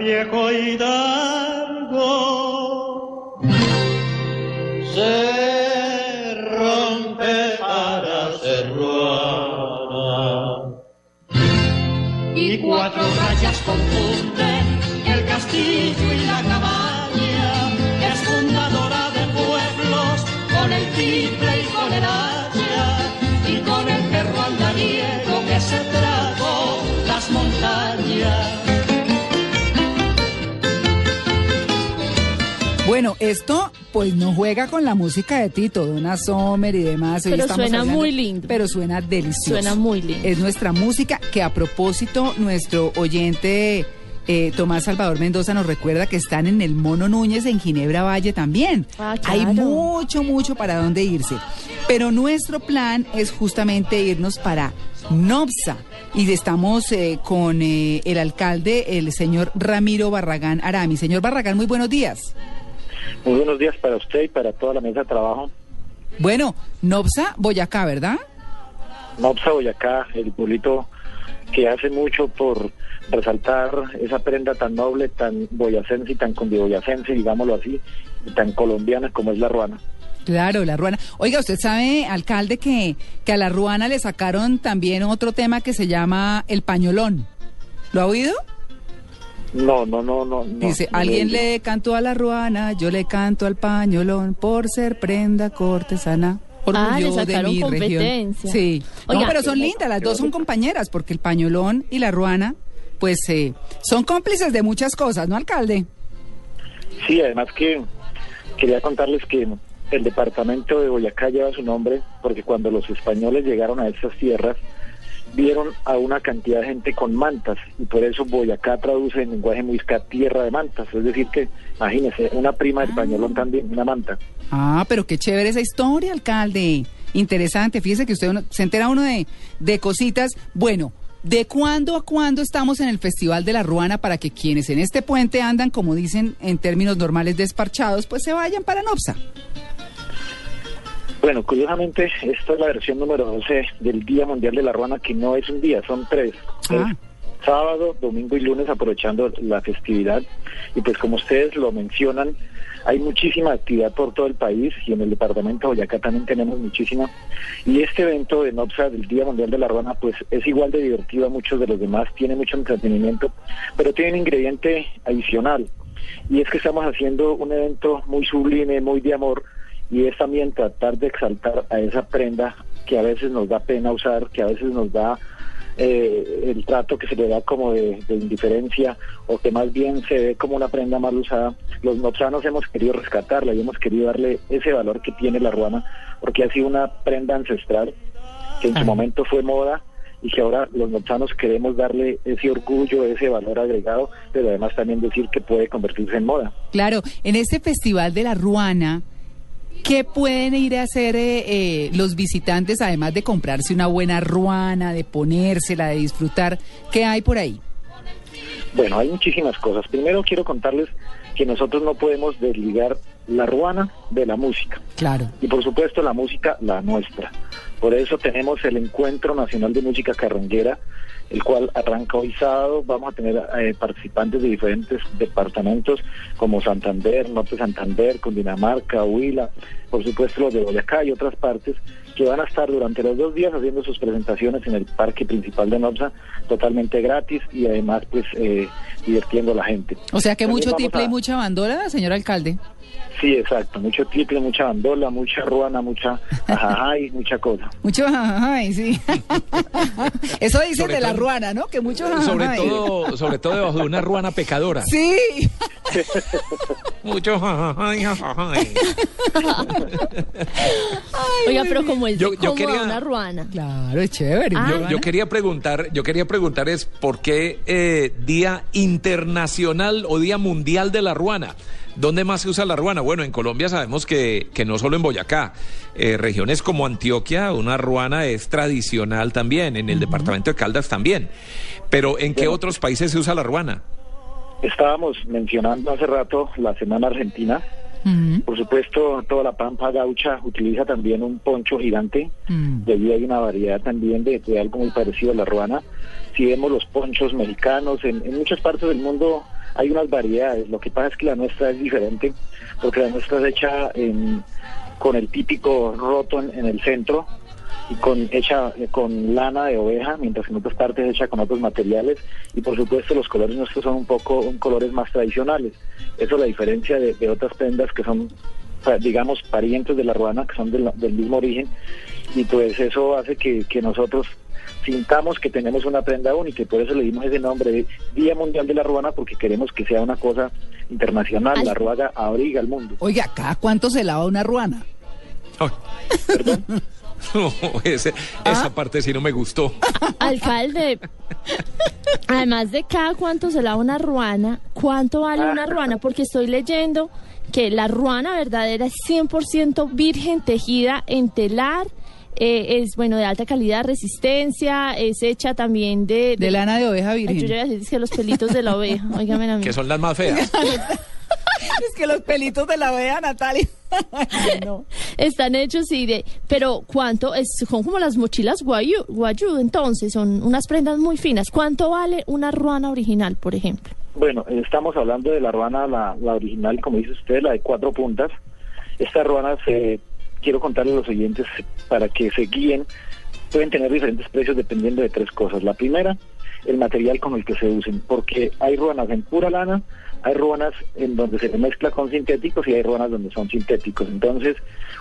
也可以的 Bueno, esto pues no juega con la música de Tito, Donna Sommer y demás. Hoy Pero suena hablando- muy lindo. Pero suena delicioso. Suena muy lindo. Es nuestra música que a propósito nuestro oyente eh, Tomás Salvador Mendoza nos recuerda que están en el Mono Núñez en Ginebra Valle también. Ah, Hay mucho, mucho para dónde irse. Pero nuestro plan es justamente irnos para Nopsa. Y estamos eh, con eh, el alcalde, el señor Ramiro Barragán Arami. Señor Barragán, muy buenos días. Muy buenos días para usted y para toda la mesa de trabajo. Bueno, Nopsa, Boyacá, ¿verdad? Nopsa Boyacá, el pueblito que hace mucho por resaltar esa prenda tan noble, tan boyacense y tan condiboyacense, digámoslo así, y tan colombiana como es la ruana. Claro, la ruana. Oiga, usted sabe, alcalde, que, que a la ruana le sacaron también otro tema que se llama el pañolón. ¿Lo ha oído? No, no, no, no. no, Dice, no alguien le... le cantó a la ruana, yo le canto al pañolón por ser prenda cortesana. Ah, le orgullo de sacaron mi región. competencia. Sí. no, pero son lindas, las dos son compañeras, porque el pañolón y la ruana, pues, eh, son cómplices de muchas cosas, ¿no, alcalde? Sí, además que quería contarles que el departamento de Boyacá lleva su nombre porque cuando los españoles llegaron a estas tierras vieron a una cantidad de gente con mantas y por eso Boyacá traduce en lenguaje muisca tierra de mantas, es decir que imagínense, una prima del pañolón también, una manta. Ah, pero qué chévere esa historia, alcalde. Interesante. Fíjese que usted uno- se entera uno de, de cositas. Bueno, ¿de cuándo a cuándo estamos en el Festival de la Ruana para que quienes en este puente andan, como dicen en términos normales, desparchados, pues se vayan para Nopsa? Bueno, curiosamente, esta es la versión número 12 del Día Mundial de la Ruana, que no es un día, son tres. Ah. Es sábado, domingo y lunes, aprovechando la festividad. Y pues como ustedes lo mencionan, hay muchísima actividad por todo el país y en el departamento de Boyacá también tenemos muchísima. Y este evento de NOPSA del Día Mundial de la Ruana, pues es igual de divertido a muchos de los demás, tiene mucho entretenimiento, pero tiene un ingrediente adicional. Y es que estamos haciendo un evento muy sublime, muy de amor, y es también tratar de exaltar a esa prenda que a veces nos da pena usar, que a veces nos da eh, el trato que se le da como de, de indiferencia o que más bien se ve como una prenda mal usada. Los nopsanos hemos querido rescatarla y hemos querido darle ese valor que tiene la ruana porque ha sido una prenda ancestral que en su Ah. momento fue moda y que ahora los nopsanos queremos darle ese orgullo, ese valor agregado, pero además también decir que puede convertirse en moda. Claro, en este Festival de la Ruana, ¿qué pueden ir a hacer eh, eh, los visitantes, además de comprarse una buena ruana, de ponérsela, de disfrutar? ¿Qué hay por ahí? Bueno, hay muchísimas cosas. Primero quiero contarles que nosotros no podemos desligar la ruana de la música Claro. y por supuesto la música la nuestra. Por eso tenemos el Encuentro Nacional de Música Carranguera, el cual arranca hoy sábado. Vamos a tener eh, participantes de diferentes departamentos como Santander, Norte Santander, Cundinamarca, Huila, por supuesto los de Boyacá y otras partes que van a estar durante los dos días haciendo sus presentaciones en el parque principal de Nopsa totalmente gratis y además pues eh, divirtiendo a la gente. O sea que También mucho tiple a- y mucha bandola, señor alcalde. Sí, exacto. Mucho triple, mucha bandola, mucha ruana, mucha ajajay, mucha cosa. Mucho jajajay, sí. Eso dicen de la ruana, ¿no? Que mucho Sobre jajajay. todo, sobre todo debajo de una ruana pecadora. Sí. Mucho jajajay, jajajay. Oiga, pero como es Yo- de yo quería- una ruana. Claro, es chévere. Ah. Yo, yo quería preguntar, yo quería preguntar es por qué eh, Día Internacional o Día Mundial de la Ruana. ¿Dónde más se usa la ruana? Bueno, en Colombia sabemos que, que no solo en Boyacá, eh, regiones como Antioquia, una ruana es tradicional también, en el departamento de Caldas también. Pero ¿en qué Bueno. otros países se usa la ruana? Estábamos mencionando hace rato la Semana Argentina. Por supuesto, toda la pampa gaucha utiliza también un poncho gigante. Mm. De allí hay una variedad también de, de algo muy parecido a la ruana. Si vemos los ponchos mexicanos, en, en muchas partes del mundo hay unas variedades. Lo que pasa es que la nuestra es diferente, porque la nuestra es hecha en- con el típico roto en, el centro y con hecha eh, con lana de oveja, mientras que en otras partes es hecha con otros materiales. Y por supuesto los colores nuestros son un poco colores más tradicionales. Eso es la diferencia de, otras prendas que son digamos, parientes de la ruana, que son de la- del mismo origen, y pues eso hace que nosotros sintamos que tenemos una prenda única, y por eso le dimos ese nombre de Día Mundial de la Ruana, porque queremos que sea una cosa internacional, Ay. la ruana abriga al mundo. Oiga, ¿cada cuánto se lava una ruana? Ay. No, ese- esa parte sí no me gustó. Alcalde, además de cada cuánto se lava una ruana, ¿cuánto vale una ruana? Porque estoy leyendo que la ruana verdadera es 100% virgen, tejida en telar, eh, es bueno de alta calidad, resistencia, es hecha también de... De lana de oveja Ay, yo virgen. ya decir que los pelitos de la oveja, óigame a mí. Que son las más feas. Es que los pelitos de la oveja, Natalia. Ay, no. Están hechos y de... Pero ¿cuánto? Es, son como las mochilas guayú, guayú, entonces, son unas prendas muy finas. ¿Cuánto vale una ruana original, por ejemplo? Bueno, estamos hablando de la ruana, la, la original, como dice usted, la de cuatro puntas. Esta ruana, se, quiero contarle a los oyentes para que se guíen, pueden tener diferentes precios dependiendo de tres cosas. La primera, el material con el que se usen, porque hay ruanas en pura lana, hay ruanas en donde se mezcla con sintéticos y hay ruanas donde son sintéticos. Entonces,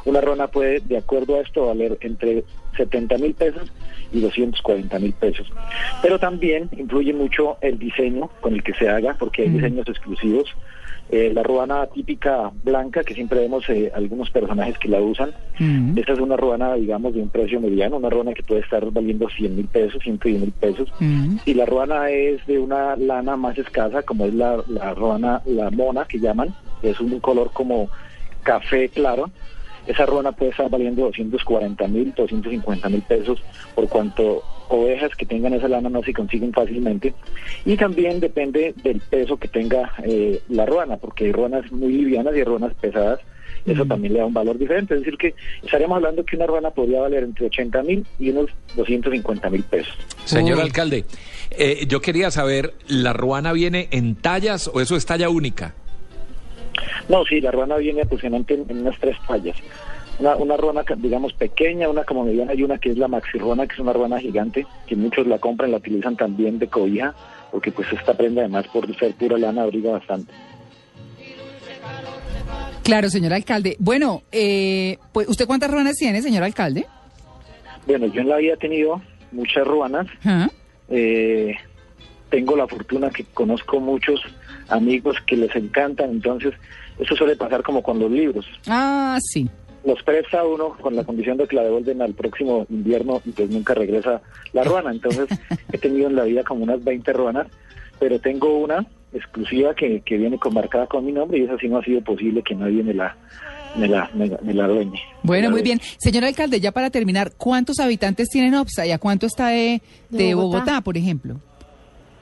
una ruana puede, de acuerdo a esto, valer entre 70 mil pesos y 240 mil pesos. Pero también influye mucho el diseño con el que se haga, porque hay diseños exclusivos. Eh, la ruana típica blanca, que siempre vemos eh, algunos personajes que la usan, Mm. esta es una ruana, digamos, de un precio mediano, una ruana que puede estar valiendo 100 mil pesos, 110 mil pesos. Mm. Y la ruana es de una lana más escasa, como es la, la ruana, la mona que llaman, es un color como café claro. Esa ruana puede estar valiendo 240 mil, 250 mil pesos, por cuanto ovejas que tengan esa lana no se consiguen fácilmente. Y también depende del peso que tenga eh, la ruana, porque hay ruanas muy livianas y hay ruanas pesadas. Eso también le da un valor diferente. Es decir, que estaríamos hablando que una ruana podría valer entre 80 mil y unos 250 mil pesos. Señor Uy. alcalde, eh, yo quería saber, ¿la ruana viene en tallas o eso es talla única? No, sí, la ruana viene aproximadamente en, en unas tres tallas. Una, una ruana, digamos, pequeña, una como mediana y una que es la maxirruana, que es una ruana gigante, que muchos la compran, la utilizan también de cobija, porque pues esta prenda además por ser pura lana abriga bastante. Claro, señor alcalde. Bueno, eh, pues, ¿usted cuántas ruanas tiene, señor alcalde? Bueno, yo en la vida he tenido muchas ruanas, ¿Ah? eh, tengo la fortuna que conozco muchos amigos que les encantan, entonces eso suele pasar como con los libros. Ah, sí. los presta uno con la condición de que la devuelven al próximo invierno y pues nunca regresa la ruana. Entonces he tenido en la vida como unas 20 ruanas, pero tengo una exclusiva que, que viene con- marcada con mi nombre y esa sí no ha sido posible que nadie me la me la, me, me la dueñe. Bueno, la muy bien. Señor alcalde, ya para terminar, ¿cuántos habitantes tiene Nopsa y a cuánto está de, De de Bogotá. Bogotá, por ejemplo?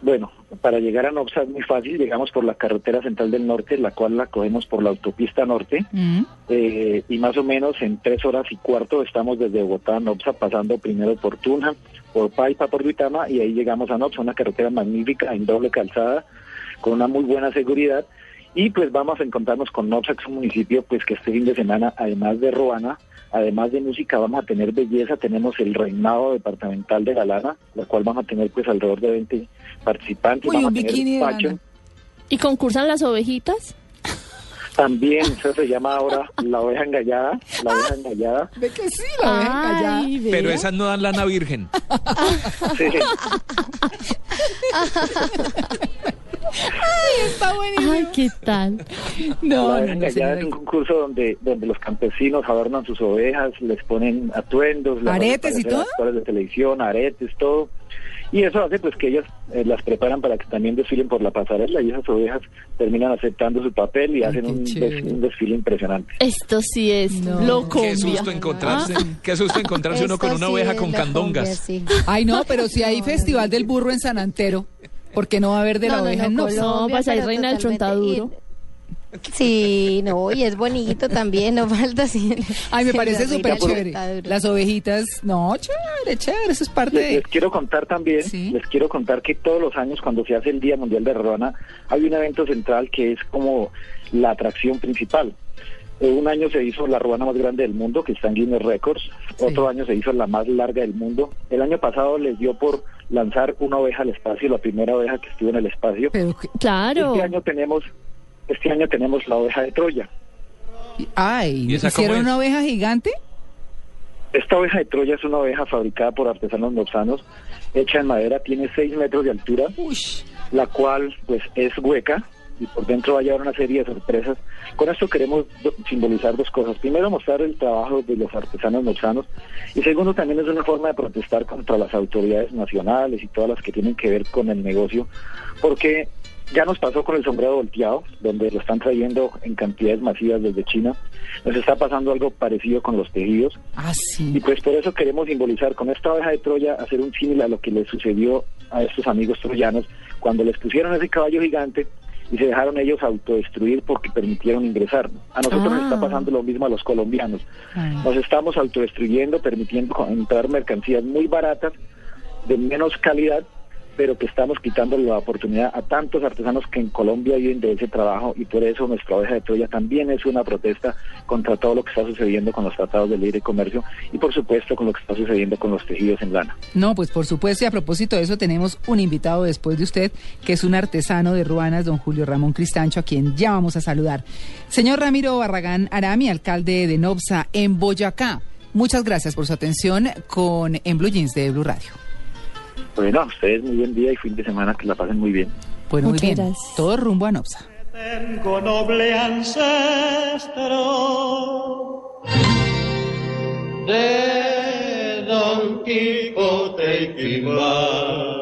Bueno, para llegar a Nopsa es muy fácil, llegamos por la carretera central del norte, la cual la cogemos por la autopista norte, Mm. eh, y más o menos en tres horas y cuarto estamos desde Bogotá a Nopsa, pasando primero por Tunja, por Paipa, por Duitama, y ahí llegamos a Nopsa, una carretera magnífica en doble calzada, con una muy buena seguridad, y pues vamos a encontrarnos con es un municipio pues que este fin de semana, además de Roana, además de música, vamos a tener belleza, tenemos el reinado departamental de Galana, la cual vamos a tener pues alrededor de 20 participantes, Uy, vamos un a tener de fashion. ¿Y concursan las ovejitas? También eso se llama ahora la oveja engallada, la oveja engallada. Ve que sí, la oveja engallada. Ay. Pero esas no dan lana virgen. Sí. Está buenísimo. Ay, ¿qué tal? No, no, no, señora. es un concurso donde, donde los campesinos adornan sus ovejas, les ponen atuendos, ¿Aretes y todo? actores de televisión, aretes, todo. Y eso hace pues que ellas eh, las preparan para que también desfilen por la pasarela y esas ovejas terminan aceptando su papel y Ay, hacen un, des- un desfile impresionante. Esto sí es No. Locombia. Qué susto encontrarse, Ah, qué susto encontrarse uno con una sí oveja con candongas. cumbia, sí. Ay, no, pero si hay Festival del Burro en San Antero, ¿por qué no va a haber de la No, no, oveja no, en Colombia, Nopsa? No, pues ahí reina el chontaduro. Y- Sí, no, y es bonito también, no falta así. Ay, me parece la súper chévere. Las ovejitas, no, chévere, chévere, eso es parte Les, de... les quiero contar también, Sí. les quiero contar que todos los años cuando se hace el Día Mundial de Ruana, hay un evento central que es como la atracción principal. Eh, Un año se hizo la ruana más grande del mundo, que está en Guinness Records. Otro año se hizo la más larga del mundo. El año pasado les dio por lanzar una oveja al espacio, la primera oveja que estuvo en el espacio. Pero, Claro. Este año tenemos, este año tenemos la oveja de Troya. ay, ¿Y ¿hicieron es? una oveja gigante? Esta oveja de Troya es una oveja fabricada por artesanos nopsanos, hecha en madera, tiene 6 metros de altura, Uy, la cual pues es hueca y por dentro va a llevar una serie de sorpresas. Con esto queremos simbolizar dos cosas. Primero, mostrar el trabajo de los artesanos nopsanos y segundo, también es una forma de protestar contra las autoridades nacionales y todas las que tienen que ver con el negocio, porque ya nos pasó con el sombrero volteado, donde lo están trayendo en cantidades masivas desde China. Nos está pasando algo parecido con los tejidos. ah, Y sí. pues por eso queremos simbolizar con esta oveja de Troya, hacer un símil a lo que le sucedió a estos amigos troyanos cuando les pusieron ese caballo gigante y se dejaron ellos autodestruir porque permitieron ingresar. A nosotros nos Ah. está pasando lo mismo a los colombianos. Ah. Nos estamos autodestruyendo, permitiendo entrar mercancías muy baratas, de menos calidad, pero que estamos quitando la oportunidad a tantos artesanos que en Colombia viven de ese trabajo y por eso nuestra oveja de Troya también es una protesta contra todo lo que está sucediendo con los tratados de libre comercio y por supuesto con lo que está sucediendo con los tejidos en lana. No, pues por supuesto, y a propósito de eso, tenemos un invitado después de usted, que es un artesano de ruanas, don Julio Ramón Cristancho, a quien ya vamos a saludar. Señor Ramiro Barragán Arami, alcalde de Nobsa, en Boyacá, muchas gracias por su atención con En Blue Jeans de Blue Radio. Bueno, a ustedes muy buen día y fin de semana, que la pasen muy bien. Bueno, muy bien, gracias. todo rumbo a Nobsa. Tengo noble ancestro de Don Quijote y Quimbal.